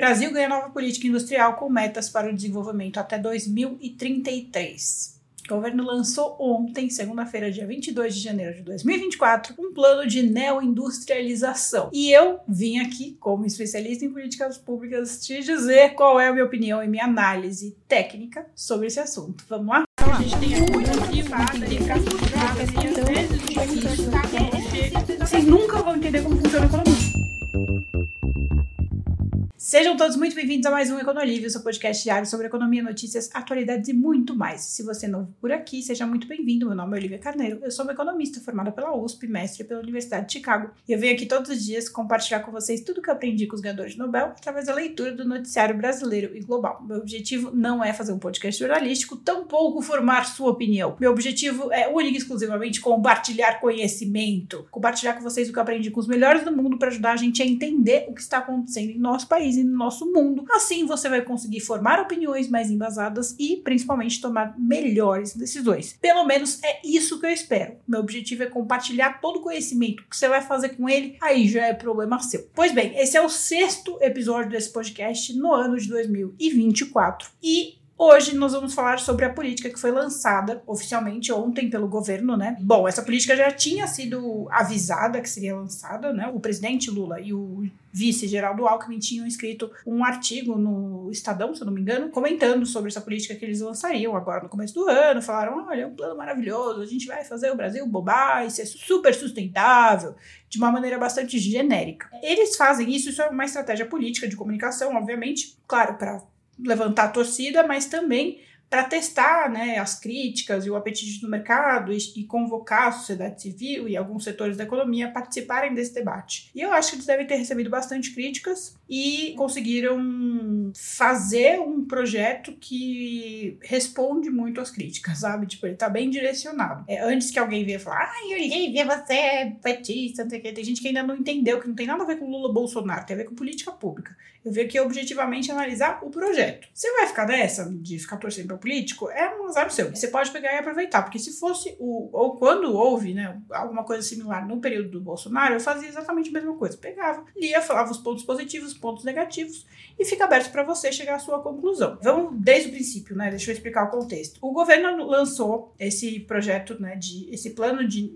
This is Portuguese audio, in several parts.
Brasil ganha nova política industrial com metas para o desenvolvimento até 2033. O governo lançou ontem, segunda-feira, dia 22 de janeiro de 2024, um plano de neoindustrialização. E eu vim aqui, como especialista em políticas públicas, te dizer qual é a minha opinião e minha análise técnica sobre esse assunto. Vamos lá? A gente tem Vocês nunca vão entender como funciona a economia. Sejam todos muito bem-vindos a mais um Econolívio, seu podcast diário sobre economia, notícias, atualidades e muito mais. Se você é novo por aqui, seja muito bem-vindo. Meu nome é Olivia Carneiro, eu sou uma economista formada pela USP, mestre pela Universidade de Chicago, e eu venho aqui todos os dias compartilhar com vocês tudo que eu aprendi com os ganhadores de Nobel através da leitura do noticiário brasileiro e global. Meu objetivo não é fazer um podcast jornalístico, tampouco formar sua opinião. Meu objetivo é único e exclusivamente compartilhar conhecimento, compartilhar com vocês o que eu aprendi com os melhores do mundo para ajudar a gente a entender o que está acontecendo em nosso país no nosso mundo. Assim você vai conseguir formar opiniões mais embasadas e principalmente tomar melhores decisões. Pelo menos é isso que eu espero. Meu objetivo é compartilhar todo o conhecimento. Que você vai fazer com ele, aí já é problema seu. Pois bem, esse é o sexto episódio desse podcast no ano de 2024 e Hoje nós vamos falar sobre a política que foi lançada oficialmente ontem pelo governo, né? Bom, essa política já tinha sido avisada que seria lançada, né? O presidente Lula e o vice Geraldo Alckmin tinham escrito um artigo no Estadão, se eu não me engano, comentando sobre essa política que eles lançariam agora no começo do ano. Falaram: olha, é um plano maravilhoso, a gente vai fazer o Brasil bobar e ser super sustentável, de uma maneira bastante genérica. Eles fazem isso, isso é uma estratégia política de comunicação, obviamente, claro, para levantar a torcida, mas também para testar né, as críticas e o apetite do mercado e, e, convocar a sociedade civil e alguns setores da economia a participarem desse debate. E eu acho que eles devem ter recebido bastante críticas e conseguiram fazer um projeto que responde muito às críticas, sabe? Tipo, ele tá bem direcionado. É, antes que alguém venha falar, ai, Olivia, você é petista, não sei o que. Tem gente que ainda não entendeu que não tem nada a ver com Lula Bolsonaro, tem a ver com política pública. Eu venho aqui objetivamente analisar o projeto. Você vai ficar dessa, de ficar torcendo político? É um azar seu. Você pode pegar e aproveitar, porque se fosse o. Ou quando houve, né, alguma coisa similar no período do Bolsonaro, eu fazia exatamente a mesma coisa. Pegava, lia, falava os pontos positivos, pontos negativos e fica aberto para você chegar à sua conclusão. Vamos desde o princípio, né? Deixa eu explicar o contexto. O governo lançou esse projeto, né, de esse plano de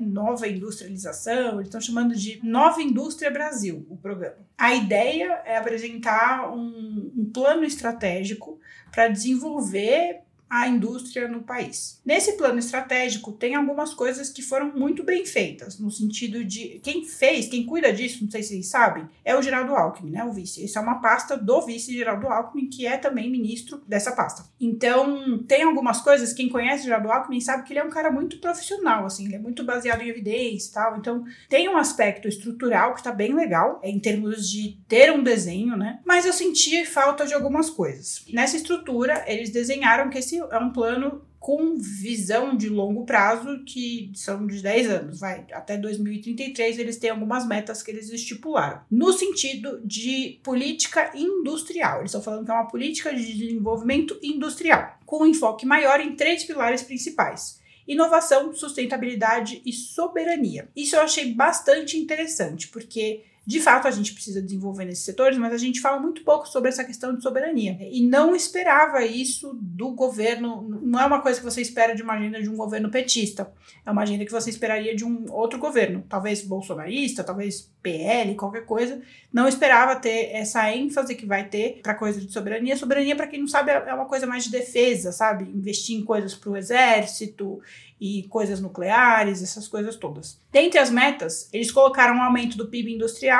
nova industrialização, eles estão chamando de Nova Indústria Brasil, o programa. A ideia é apresentar um, um plano estratégico para desenvolver a indústria no país. Nesse plano estratégico, tem algumas coisas que foram muito bem feitas, no sentido de quem fez, quem cuida disso, não sei se vocês sabem, é o Geraldo Alckmin, né, o vice. Isso é uma pasta do vice Geraldo Alckmin, que é também ministro dessa pasta. Então, tem algumas coisas, quem conhece o Geraldo Alckmin sabe que ele é um cara muito profissional, assim, ele é muito baseado em evidência e tal. Então, tem um aspecto estrutural que tá bem legal, em termos de ter um desenho, né? Mas eu senti falta de algumas coisas. Nessa estrutura, eles desenharam que esse é um plano com visão de longo prazo, que são de 10 anos, vai, até 2033 eles têm algumas metas que eles estipularam. No sentido de política industrial, eles estão falando que é uma política de desenvolvimento industrial, com enfoque maior em três pilares principais: inovação, sustentabilidade e soberania. Isso eu achei bastante interessante, porque de fato, a gente precisa desenvolver nesses setores, mas a gente fala muito pouco sobre essa questão de soberania. E não esperava isso do governo. Não é uma coisa que você espera de uma agenda de um governo petista. É uma agenda que você esperaria de um outro governo. Talvez bolsonarista, talvez PL, qualquer coisa. Não esperava ter essa ênfase que vai ter para coisa de soberania. Soberania, para quem não sabe, é uma coisa mais de defesa, sabe? Investir em coisas para o exército e coisas nucleares, essas coisas todas. Dentre as metas, eles colocaram um aumento do PIB industrial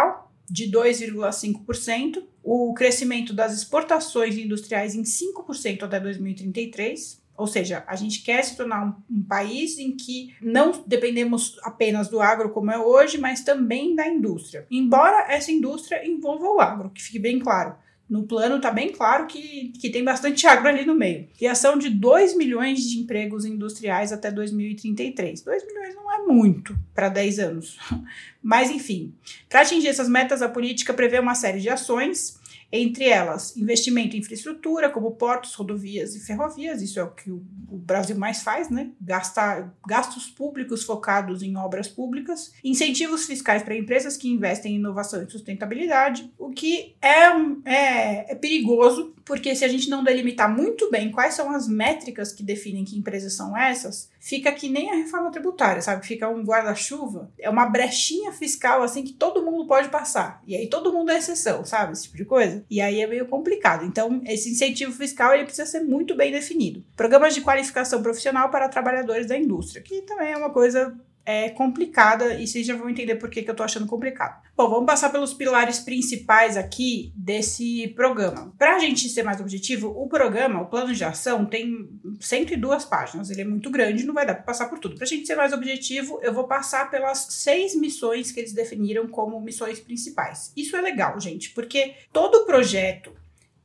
de 2,5%, o crescimento das exportações industriais em 5% até 2033. Ou seja, a gente quer se tornar um, um, país em que não dependemos apenas do agro como é hoje, mas também da indústria. Embora essa indústria envolva o agro, que fique bem claro. No plano está bem claro que, que tem bastante agro ali no meio. Criação de 2 milhões de empregos industriais até 2033. 2 milhões não é muito para 10 anos. Mas, enfim, para atingir essas metas, a política prevê uma série de ações entre elas investimento em infraestrutura, como portos, rodovias e ferrovias, isso é o que o, Brasil mais faz, né? Gastar, gastos públicos focados em obras públicas, incentivos fiscais para empresas que investem em inovação e sustentabilidade, o que é, um, é, é perigoso, porque se a gente não delimitar muito bem quais são as métricas que definem que empresas são essas, fica que nem a reforma tributária, sabe? Fica um guarda-chuva, é uma brechinha fiscal assim que todo mundo pode passar. E aí todo mundo é exceção, sabe? Esse tipo de coisa. E aí é meio complicado. Então, esse incentivo fiscal ele precisa ser muito bem definido. Programas de qualificação profissional para trabalhadores da indústria, que também é uma coisa é complicada e vocês já vão entender por que, que eu tô achando complicado. Bom, vamos passar pelos pilares principais aqui desse programa. Para a gente ser mais objetivo, o programa, o plano de ação, tem 102 páginas. Ele é muito grande, não vai dar para passar por tudo. Para a gente ser mais objetivo, eu vou passar pelas seis missões que eles definiram como missões principais. Isso é legal, gente, porque todo projeto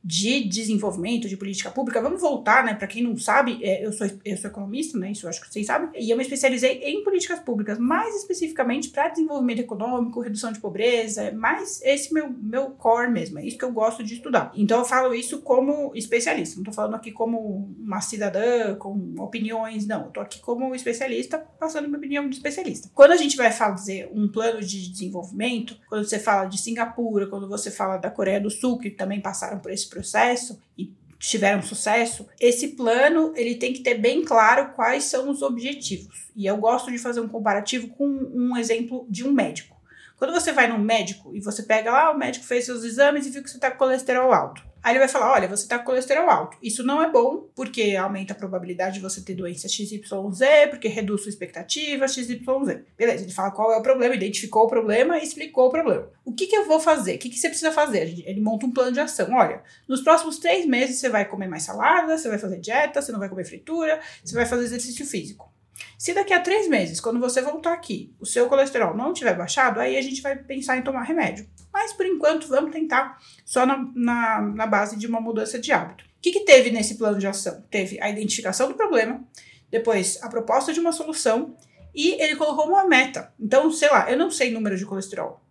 de desenvolvimento, de política pública. Vamos voltar, né? Para quem não sabe, é, eu, sou, eu sou economista, né? Isso eu acho que vocês sabem. E eu me especializei em políticas públicas, mais especificamente para desenvolvimento econômico, redução de pobreza, mais esse meu, meu core mesmo. É isso que eu gosto de estudar. Então eu falo isso como especialista. Não estou falando aqui como uma cidadã com opiniões, não. Eu tô aqui como especialista, passando minha opinião de especialista. Quando a gente vai fazer um plano de desenvolvimento, quando você fala de Singapura, quando você fala da Coreia do Sul, que também passaram por esse processo e tiveram sucesso, esse plano ele tem que ter bem claro quais são os objetivos. E eu gosto de fazer um comparativo com um exemplo de um médico. Quando você vai num médico e você pega lá, o médico fez seus exames e viu que você está com colesterol alto. Aí ele vai falar: olha, você está com colesterol alto. Isso não é bom, porque aumenta a probabilidade de você ter doença XYZ, porque reduz sua expectativa XYZ. Beleza, ele fala qual é o problema, identificou o problema e explicou o problema. O que, que eu vou fazer? O que, que você precisa fazer? Ele monta um plano de ação. Olha, nos próximos três meses você vai comer mais salada, você vai fazer dieta, você não vai comer fritura, você vai fazer exercício físico. Se daqui a três meses, quando você voltar aqui, o seu colesterol não tiver baixado, aí a gente vai pensar em tomar remédio. Mas por enquanto, vamos tentar só na, na, na base de uma mudança de hábito. O que, que teve nesse plano de ação? Teve a identificação do problema, depois a proposta de uma solução e ele colocou uma meta. Então, sei lá, eu não sei número de colesterol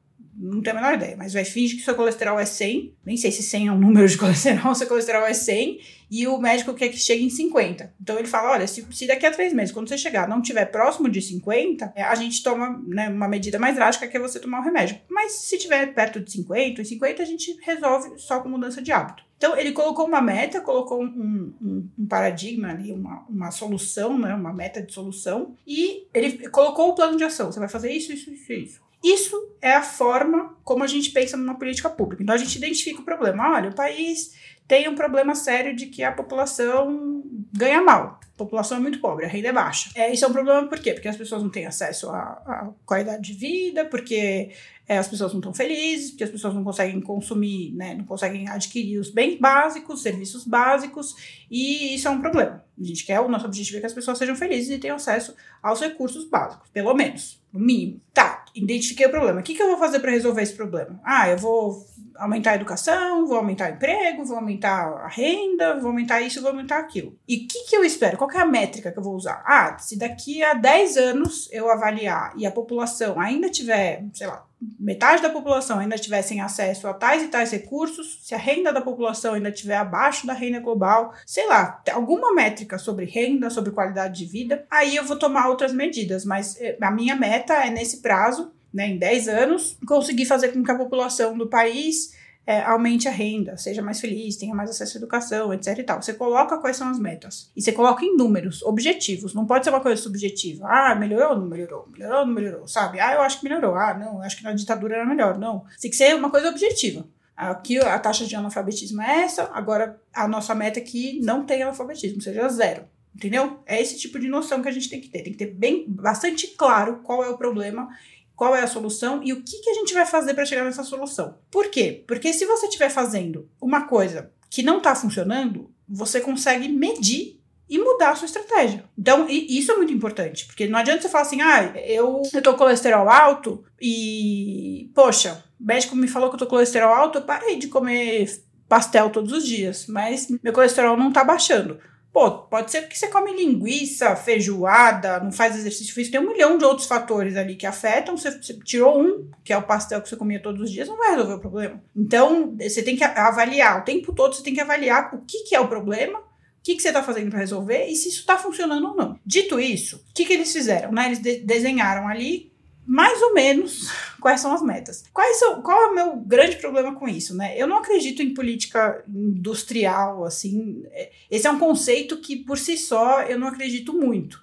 não tenho a menor ideia, mas vai fingir que seu colesterol é 100, nem sei se 100 é um número de colesterol, seu colesterol é 100, e o médico quer que chegue em 50. Então ele fala: olha, se, se daqui a três meses, quando você chegar, não tiver próximo de 50, é, a gente toma né, uma medida mais drástica que é você tomar o remédio. Mas se tiver perto de 50, e 50 a gente resolve só com mudança de hábito. Então, ele colocou uma meta, colocou um, um, um, paradigma ali, uma, uma solução, né, uma meta de solução, e ele colocou o plano de ação. Você vai fazer isso, isso, isso, isso. Isso é a forma como a gente pensa numa política pública. Então a gente identifica o problema. Olha, o país tem um problema sério de que a população ganha mal. A população é muito pobre, a renda é baixa. É, isso é um problema por quê? Porque as pessoas não têm acesso à, qualidade de vida, porque é, as pessoas não estão felizes, porque as pessoas não conseguem consumir, né, não conseguem adquirir os bens básicos, serviços básicos, e isso é um problema. A gente quer, o nosso objetivo é que as pessoas sejam felizes e tenham acesso aos recursos básicos, pelo menos, no mínimo. Tá, identifiquei o problema. O que, que eu vou fazer para resolver esse problema? Ah, eu vou aumentar a educação, vou aumentar o emprego, vou aumentar a renda, vou aumentar isso, vou aumentar aquilo. E o que, que eu espero? Qual é a métrica que eu vou usar? Ah, se daqui a 10 anos eu avaliar e a população ainda tiver, sei lá, metade da população ainda tivessem acesso a tais e tais recursos, se a renda da população ainda estiver abaixo da renda global, sei lá, alguma métrica sobre renda, sobre qualidade de vida, aí eu vou tomar outras medidas, mas eh, a minha meta é nesse prazo, né, em 10 anos, conseguir fazer com que a população do país é, aumente a renda, seja mais feliz, tenha mais acesso à educação, etc e tal. Você coloca quais são as metas. E você coloca em números, objetivos. Não pode ser uma coisa subjetiva. Ah, melhorou ou não melhorou? Melhorou ou não melhorou? Sabe? Ah, eu acho que melhorou. Ah, não, eu acho que na ditadura era melhor. Não. Tem que ser uma coisa objetiva. Aqui a taxa de analfabetismo é essa, agora a nossa meta é que não tenha analfabetismo, seja zero. Entendeu? É esse tipo de noção que a gente tem que ter. Tem que ter bem bastante claro qual é o problema qual é a solução e o que, que a gente vai fazer para chegar nessa solução. Por quê? Porque se você estiver fazendo uma coisa que não está funcionando, você consegue medir e mudar a sua estratégia. Então, isso é muito importante, porque não adianta você falar assim, ah, eu, eu tô colesterol alto e, poxa, o médico me falou que eu tô colesterol alto, eu parei de comer pastel todos os dias, mas meu colesterol não tá baixando. Pô, pode ser porque você come linguiça, feijoada, não faz exercício físico, tem um milhão de outros fatores ali que afetam. Você, você tirou um, que é o pastel que você comia todos os dias, não vai resolver o problema. Então, você tem que avaliar, o tempo todo você tem que avaliar o que, que é o problema, o que, que você está fazendo para resolver e se isso está funcionando ou não. Dito isso, o que, que eles fizeram? Né? Eles de desenharam ali mais ou menos quais são as metas. Quais são, qual é o meu grande problema com isso, né? Eu não acredito em política industrial, assim. É, esse é um conceito que, por si só, eu não acredito muito.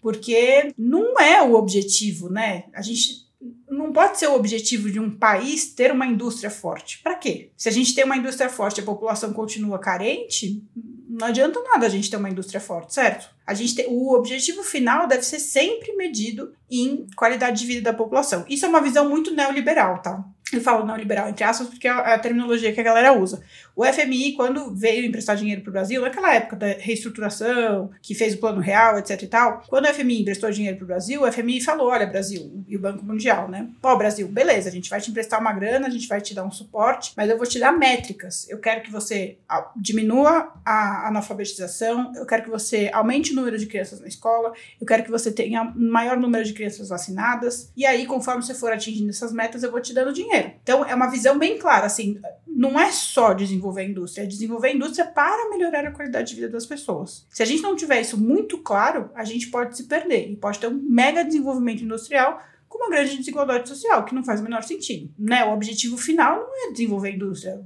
Porque não é o objetivo, né? A gente não pode ser o objetivo de um país ter uma indústria forte. Para quê? Se a gente tem uma indústria forte e a população continua carente, não adianta nada a gente ter uma indústria forte, certo? A gente tem, o objetivo final deve ser sempre medido em qualidade de vida da população. Isso é uma visão muito neoliberal, tá? Eu falo neoliberal entre aspas porque é a terminologia que a galera usa. O FMI, quando veio emprestar dinheiro para o Brasil, naquela época da reestruturação, que fez o plano real, etc e tal, quando o FMI emprestou dinheiro para o Brasil, o FMI falou: olha, Brasil, e o Banco Mundial, né? Pô, Brasil, beleza, a gente vai te emprestar uma grana, a gente vai te dar um suporte, mas eu vou te dar métricas. Eu quero que você diminua a analfabetização, eu quero que você aumente o número de crianças na escola, eu quero que você tenha maior número de crianças vacinadas, e aí, conforme você for atingindo essas metas, eu vou te dando dinheiro. Então, é uma visão bem clara, assim, não é só desenvolver a indústria, é desenvolver a indústria para melhorar a qualidade de vida das pessoas. Se a gente não tiver isso muito claro, a gente pode se perder e pode ter um mega desenvolvimento industrial com uma grande desigualdade social, que não faz o menor sentido. Né? O objetivo final não é desenvolver a indústria.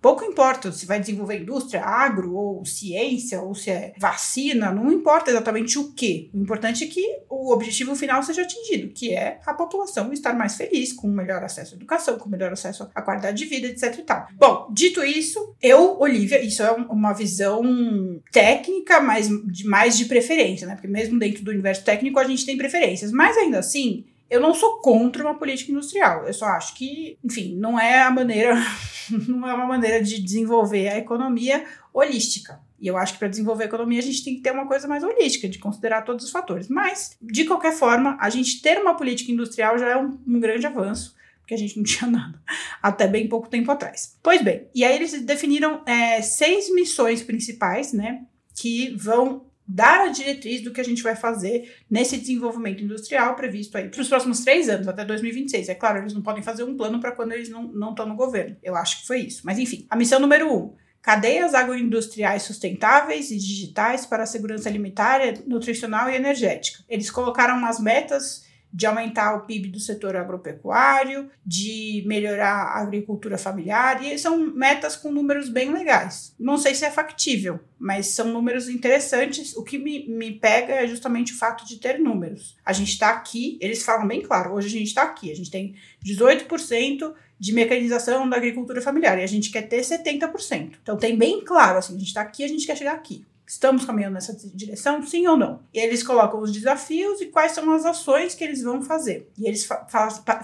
Pouco importa se vai desenvolver indústria, agro, ou ciência, ou se é vacina, não importa exatamente o que. O importante é que o objetivo final seja atingido, que é a população estar mais feliz, com melhor acesso à educação, com melhor acesso à qualidade de vida, etc e tal. Bom, dito isso, eu, Olivia, isso é uma visão técnica, mas de, mais de preferência, né? Porque mesmo dentro do universo técnico a gente tem preferências, mas ainda assim, eu não sou contra uma política industrial. Eu só acho que, enfim, não é a maneira, não é uma maneira de desenvolver a economia holística. E eu acho que para desenvolver a economia a gente tem que ter uma coisa mais holística, de considerar todos os fatores. Mas, de qualquer forma, a gente ter uma política industrial já é um, um grande avanço porque a gente não tinha nada até bem pouco tempo atrás. Pois bem, e aí eles definiram é, seis missões principais, né, que vão dar a diretriz do que a gente vai fazer nesse desenvolvimento industrial previsto aí para os próximos três anos, até 2026. É claro, eles não podem fazer um plano para quando eles não estão no governo. Eu acho que foi isso. Mas enfim, a missão número um. Cadeias agroindustriais sustentáveis e digitais para a segurança alimentar, nutricional e energética. Eles colocaram umas metas de aumentar o PIB do setor agropecuário, de melhorar a agricultura familiar, e são metas com números bem legais. Não sei se é factível, mas são números interessantes. O que me, me pega é justamente o fato de ter números. A gente está aqui, eles falam bem claro, hoje a gente está aqui, a gente tem 18% de mecanização da agricultura familiar e a gente quer ter 70%. Então tem bem claro, assim, a gente está aqui, a gente quer chegar aqui. Estamos caminhando nessa direção, sim ou não? E eles colocam os desafios e quais são as ações que eles vão fazer. E eles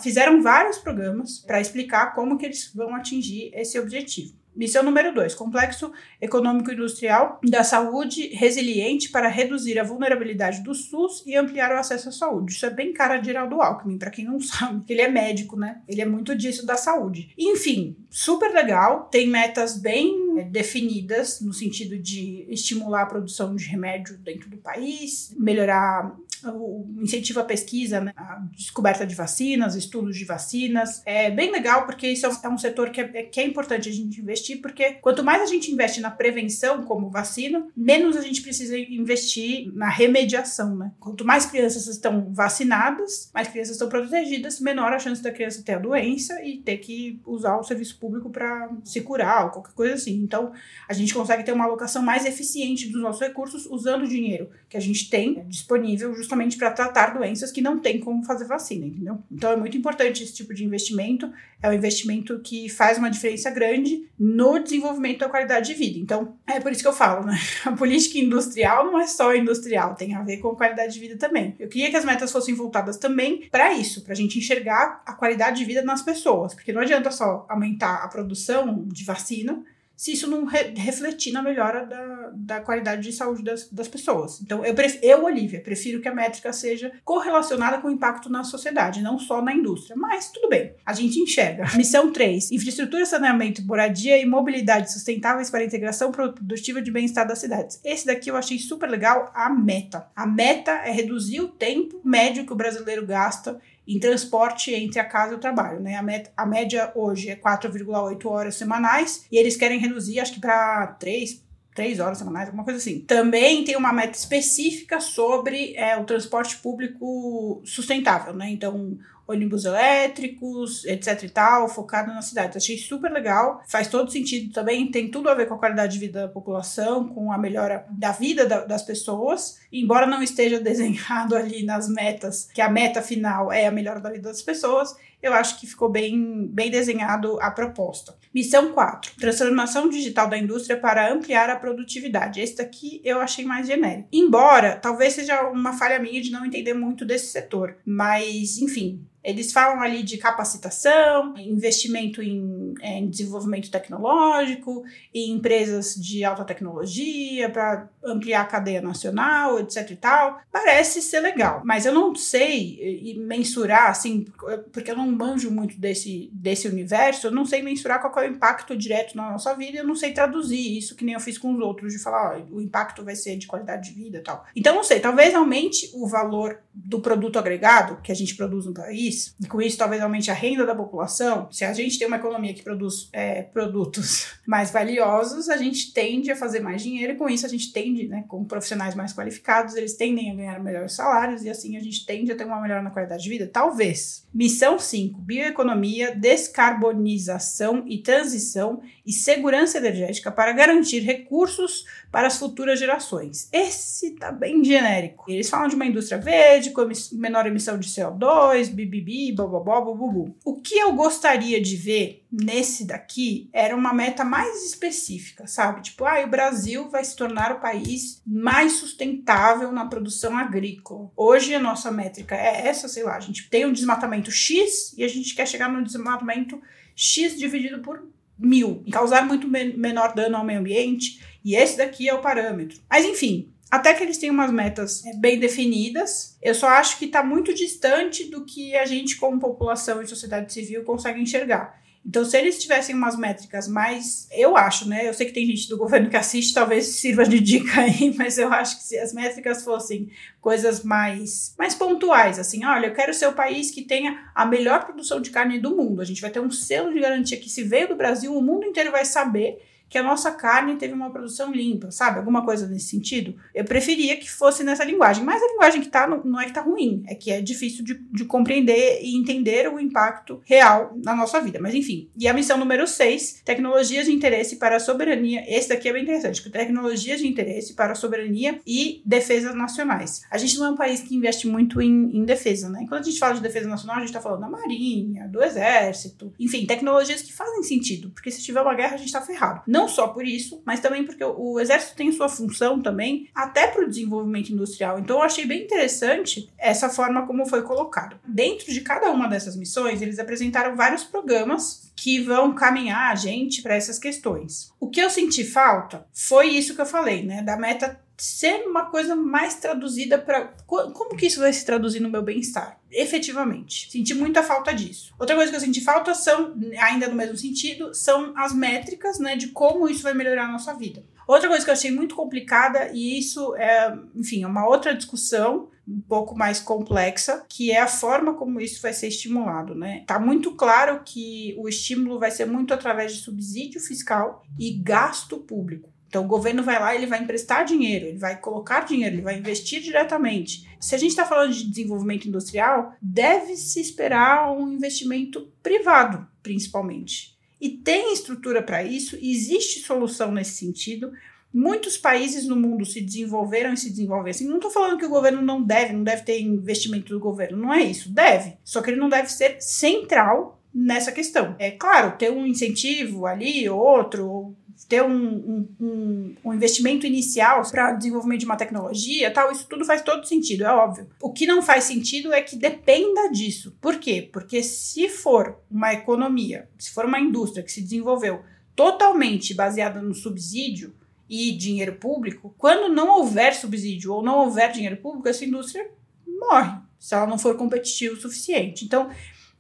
fizeram vários programas para explicar como que eles vão atingir esse objetivo. Missão número 2: complexo econômico industrial da saúde resiliente para reduzir a vulnerabilidade do SUS e ampliar o acesso à saúde. Isso é bem cara de Geraldo Alckmin, para quem não sabe, ele é médico, né? Ele é muito disso da saúde. Enfim, super legal, tem metas bem é, definidas no sentido de estimular a produção de remédio dentro do país, melhorar o incentivo à pesquisa, né? a descoberta de vacinas, estudos de vacinas. É bem legal porque isso é um setor que é, que é importante a gente investir, porque quanto mais a gente investe na prevenção, como vacina, menos a gente precisa investir na remediação, né? Quanto mais crianças estão vacinadas, mais crianças estão protegidas, menor a chance da criança ter a doença e ter que usar o serviço público para se curar ou qualquer coisa assim. Então, a gente consegue ter uma alocação mais eficiente dos nossos recursos usando o dinheiro que a gente tem disponível justamente justamente para tratar doenças que não tem como fazer vacina, entendeu? Então é muito importante esse tipo de investimento. É um investimento que faz uma diferença grande no desenvolvimento da qualidade de vida. Então é por isso que eu falo, né? A política industrial não é só industrial, tem a ver com qualidade de vida também. Eu queria que as metas fossem voltadas também para isso, para a gente enxergar a qualidade de vida nas pessoas, porque não adianta só aumentar a produção de vacina se isso não re refletir na melhora da, da qualidade de saúde das, das pessoas. Então, eu, eu, Olivia, prefiro que a métrica seja correlacionada com o impacto na sociedade, não só na indústria. Mas tudo bem, a gente enxerga. Missão 3: infraestrutura, saneamento, moradia e mobilidade sustentáveis para a integração produtiva de bem-estar das cidades. Esse daqui eu achei super legal, a meta. A meta é reduzir o tempo médio que o brasileiro gasta em transporte entre a casa e o trabalho, né? A, met, a média hoje é 4,8 horas semanais e eles querem reduzir, acho que para 3, três horas semanais, alguma coisa assim. Também tem uma meta específica sobre é, o transporte público sustentável, né? Então, ônibus elétricos, etc e tal, focado na cidade. Achei super legal, faz todo sentido também, tem tudo a ver com a qualidade de vida da população, com a melhora da vida da, das pessoas, embora não esteja desenhado ali nas metas, que a meta final é a melhora da vida das pessoas, eu acho que ficou bem, bem desenhado a proposta. Missão 4: transformação digital da indústria para ampliar a produtividade. Esse daqui eu achei mais genérico. Embora talvez seja uma falha minha de não entender muito desse setor, mas enfim, eles falam ali de capacitação, investimento em, é, em desenvolvimento tecnológico, em empresas de alta tecnologia para ampliar a cadeia nacional, etc e tal. Parece ser legal, mas eu não sei mensurar, assim, porque eu não manjo muito desse, desse universo, eu não sei mensurar qual é o impacto direto na nossa vida, eu não sei traduzir isso, que nem eu fiz com os outros, de falar, ó, o impacto vai ser de qualidade de vida e tal. Então, não sei, talvez aumente o valor do produto agregado que a gente produz no país, e com isso talvez aumente a renda da população, se a gente tem uma economia que produz é, produtos mais valiosos, a gente tende a fazer mais dinheiro, e com isso a gente tende, né, com profissionais mais qualificados, eles tendem a ganhar melhores salários, e assim a gente tende a ter uma melhora na qualidade de vida? Talvez. Missão 5: bioeconomia, descarbonização e transição e segurança energética para garantir recursos para as futuras gerações. Esse tá bem genérico. Eles falam de uma indústria verde, com menor emissão de CO2, bibibi, bobobó, bububu. O que eu gostaria de ver nesse daqui era uma meta mais específica, sabe? Tipo, ah, o Brasil vai se tornar o país mais sustentável na produção agrícola. Hoje a nossa métrica é essa, sei lá, a gente tem um desmatamento X e a gente quer chegar no desmatamento X dividido por mil, e causar muito menor dano ao meio ambiente, e esse daqui é o parâmetro. Mas enfim, até que eles têm umas metas é, bem definidas, eu só acho que está muito distante do que a gente, como população e sociedade civil, consegue enxergar. Então, se eles tivessem umas métricas mais. Eu acho, né? Eu sei que tem gente do governo que assiste, talvez sirva de dica aí, mas eu acho que se as métricas fossem coisas mais, mais pontuais, assim, olha, eu quero ser o país que tenha a melhor produção de carne do mundo. A gente vai ter um selo de garantia que, se veio do Brasil, o mundo inteiro vai saber que a nossa carne teve uma produção limpa, sabe? Alguma coisa nesse sentido. Eu preferia que fosse nessa linguagem, mas a linguagem que tá não, é que tá ruim, é que é difícil de, de compreender e entender o impacto real na nossa vida. Mas enfim. E a missão número 6, tecnologias de interesse para a soberania. Esse daqui é bem interessante, tecnologias de interesse para a soberania e defesas nacionais. A gente não é um país que investe muito em, em defesa, né? Quando a gente fala de defesa nacional, a gente tá falando da marinha, do exército, enfim, tecnologias que fazem sentido, porque se tiver uma guerra a gente tá ferrado. Não não só por isso, mas também porque o, exército tem sua função também, até para o desenvolvimento industrial. Então eu achei bem interessante essa forma como foi colocado. Dentro de cada uma dessas missões, eles apresentaram vários programas que vão caminhar a gente para essas questões. O que eu senti falta foi isso que eu falei, né? Da meta ser uma coisa mais traduzida para como que isso vai se traduzir no meu bem-estar, efetivamente. Senti muita falta disso. Outra coisa que eu senti falta são, ainda no mesmo sentido, são as métricas, né, de como isso vai melhorar a nossa vida. Outra coisa que eu achei muito complicada, e isso é, enfim, é uma outra discussão um pouco mais complexa, que é a forma como isso vai ser estimulado, né? Tá muito claro que o estímulo vai ser muito através de subsídio fiscal e gasto público. Então o governo vai lá, ele vai emprestar dinheiro, ele vai colocar dinheiro, ele vai investir diretamente. Se a gente está falando de desenvolvimento industrial, deve-se esperar um investimento privado, principalmente. E tem estrutura para isso, existe solução nesse sentido. Muitos países no mundo se desenvolveram e se desenvolvem assim. Não estou falando que o governo não deve, não deve ter investimento do governo, não é isso. Deve. Só que ele não deve ser central nessa questão. É claro, ter um incentivo ali, outro, ter um, um, um investimento inicial para o desenvolvimento de uma tecnologia, tal, isso tudo faz todo sentido, é óbvio. O que não faz sentido é que dependa disso. Por quê? Porque se for uma economia, se for uma indústria que se desenvolveu totalmente baseada no subsídio e dinheiro público, quando não houver subsídio ou não houver dinheiro público, essa indústria morre, se ela não for competitiva o suficiente. Então,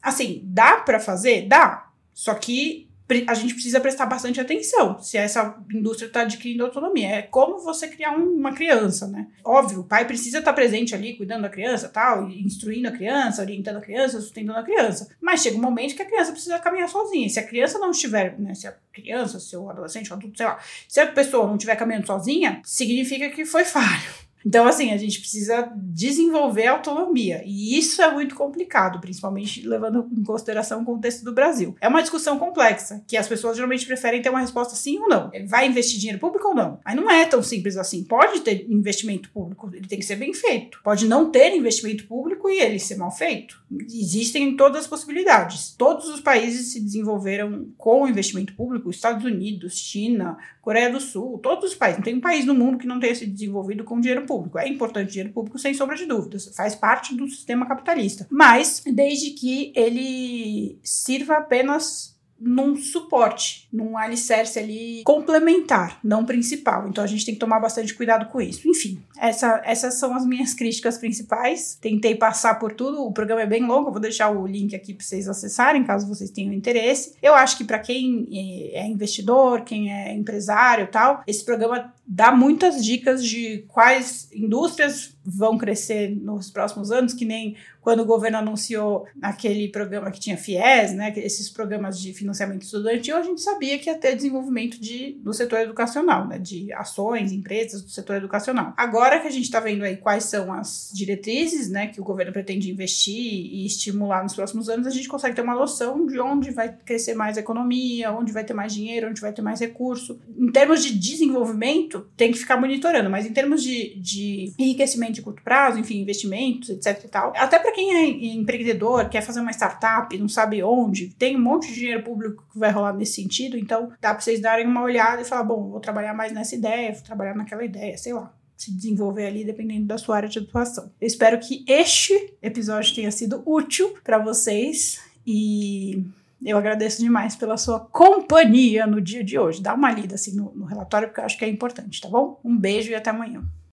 assim, dá para fazer? Dá. Só que a gente precisa prestar bastante atenção se essa indústria está adquirindo autonomia. É como você criar um, uma criança, né? Óbvio, o pai precisa estar tá presente ali, cuidando da criança, tal, instruindo a criança, orientando a criança, sustentando a criança. Mas chega um momento que a criança precisa caminhar sozinha. Se a criança não estiver, né? Se a criança, se o adolescente, adulto, sei lá, se a pessoa não estiver caminhando sozinha, significa que foi falho. Então, assim, a gente precisa desenvolver autonomia. E isso é muito complicado, principalmente levando em consideração o contexto do Brasil. É uma discussão complexa, que as pessoas geralmente preferem ter uma resposta sim ou não. Vai investir dinheiro público ou não? Mas não é tão simples assim. Pode ter investimento público, ele tem que ser bem feito. Pode não ter investimento público e ele ser mal feito. Existem todas as possibilidades. Todos os países se desenvolveram com investimento público, Estados Unidos, China, Coreia do Sul, todos os países. Não tem um país no mundo que não tenha se desenvolvido com dinheiro público. É importante dinheiro público, sem sombra de dúvidas. Faz parte do sistema capitalista. Mas, desde que ele sirva apenas num suporte, num alicerce ali complementar, não principal. Então a gente tem que tomar bastante cuidado com isso. Enfim, essa, essas são as minhas críticas principais. Tentei passar por tudo. O programa é bem longo, vou deixar o link aqui para vocês acessarem, caso vocês tenham interesse. Eu acho que para quem é investidor, quem é empresário, tal, esse programa dá muitas dicas de quais indústrias vão crescer nos próximos anos, que nem quando o governo anunciou aquele programa que tinha FIES, né, esses programas de financiamento estudantil, a gente sabia que ia ter desenvolvimento de, do setor educacional, né, de ações, empresas do setor educacional. Agora que a gente está vendo aí quais são as diretrizes, né, que o governo pretende investir e estimular nos próximos anos, a gente consegue ter uma noção de onde vai crescer mais a economia, onde vai ter mais dinheiro, onde vai ter mais recurso. Em termos de desenvolvimento, tem que ficar monitorando, mas em termos de, de enriquecimento de curto prazo, enfim, investimentos, etc e tal. Até para quem é empreendedor, quer fazer uma startup, não sabe onde, tem um monte de dinheiro público que vai rolar nesse sentido, então dá para vocês darem uma olhada e falar, bom, vou trabalhar mais nessa ideia, vou trabalhar naquela ideia, sei lá se desenvolver ali dependendo da sua área de atuação. Eu espero que este episódio tenha sido útil para vocês e eu agradeço demais pela sua companhia no dia de hoje. Dá uma lida assim no, no relatório porque eu acho que é importante, tá bom? Um beijo e até amanhã.